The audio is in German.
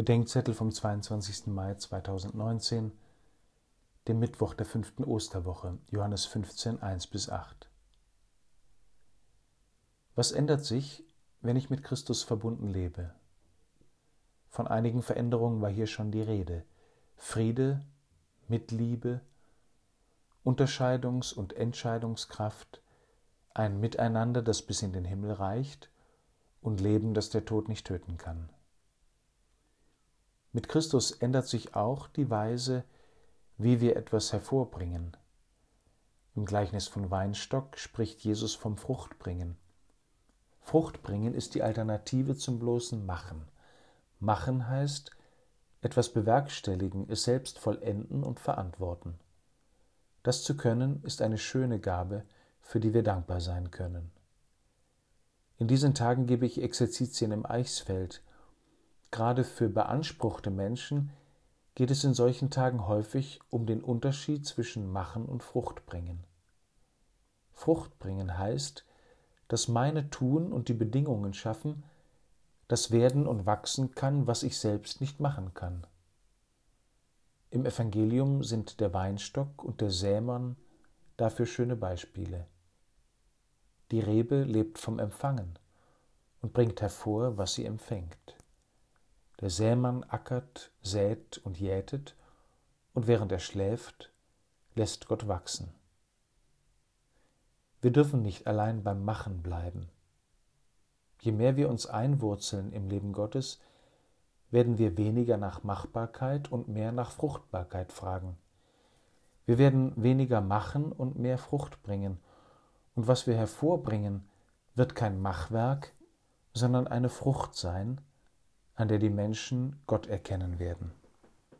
Bedenkzettel vom 22. Mai 2019, dem Mittwoch der fünften Osterwoche, Johannes 15, 1 bis 8. Was ändert sich, wenn ich mit Christus verbunden lebe? Von einigen Veränderungen war hier schon die Rede. Friede, Mitliebe, Unterscheidungs- und Entscheidungskraft, ein Miteinander, das bis in den Himmel reicht, und Leben, das der Tod nicht töten kann. Mit Christus ändert sich auch die Weise, wie wir etwas hervorbringen. Im Gleichnis von Weinstock spricht Jesus vom Fruchtbringen. Fruchtbringen ist die Alternative zum bloßen Machen. Machen heißt, etwas bewerkstelligen, es selbst vollenden und verantworten. Das zu können, ist eine schöne Gabe, für die wir dankbar sein können. In diesen Tagen gebe ich Exerzitien im Eichsfeld, Gerade für beanspruchte Menschen geht es in solchen Tagen häufig um den Unterschied zwischen Machen und Fruchtbringen. Fruchtbringen heißt, dass meine Tun und die Bedingungen schaffen, das werden und wachsen kann, was ich selbst nicht machen kann. Im Evangelium sind der Weinstock und der Sämann dafür schöne Beispiele. Die Rebe lebt vom Empfangen und bringt hervor, was sie empfängt. Der Sämann ackert, sät und jätet, und während er schläft, lässt Gott wachsen. Wir dürfen nicht allein beim Machen bleiben. Je mehr wir uns einwurzeln im Leben Gottes, werden wir weniger nach Machbarkeit und mehr nach Fruchtbarkeit fragen. Wir werden weniger machen und mehr Frucht bringen, und was wir hervorbringen, wird kein Machwerk, sondern eine Frucht sein, an der die Menschen Gott erkennen werden.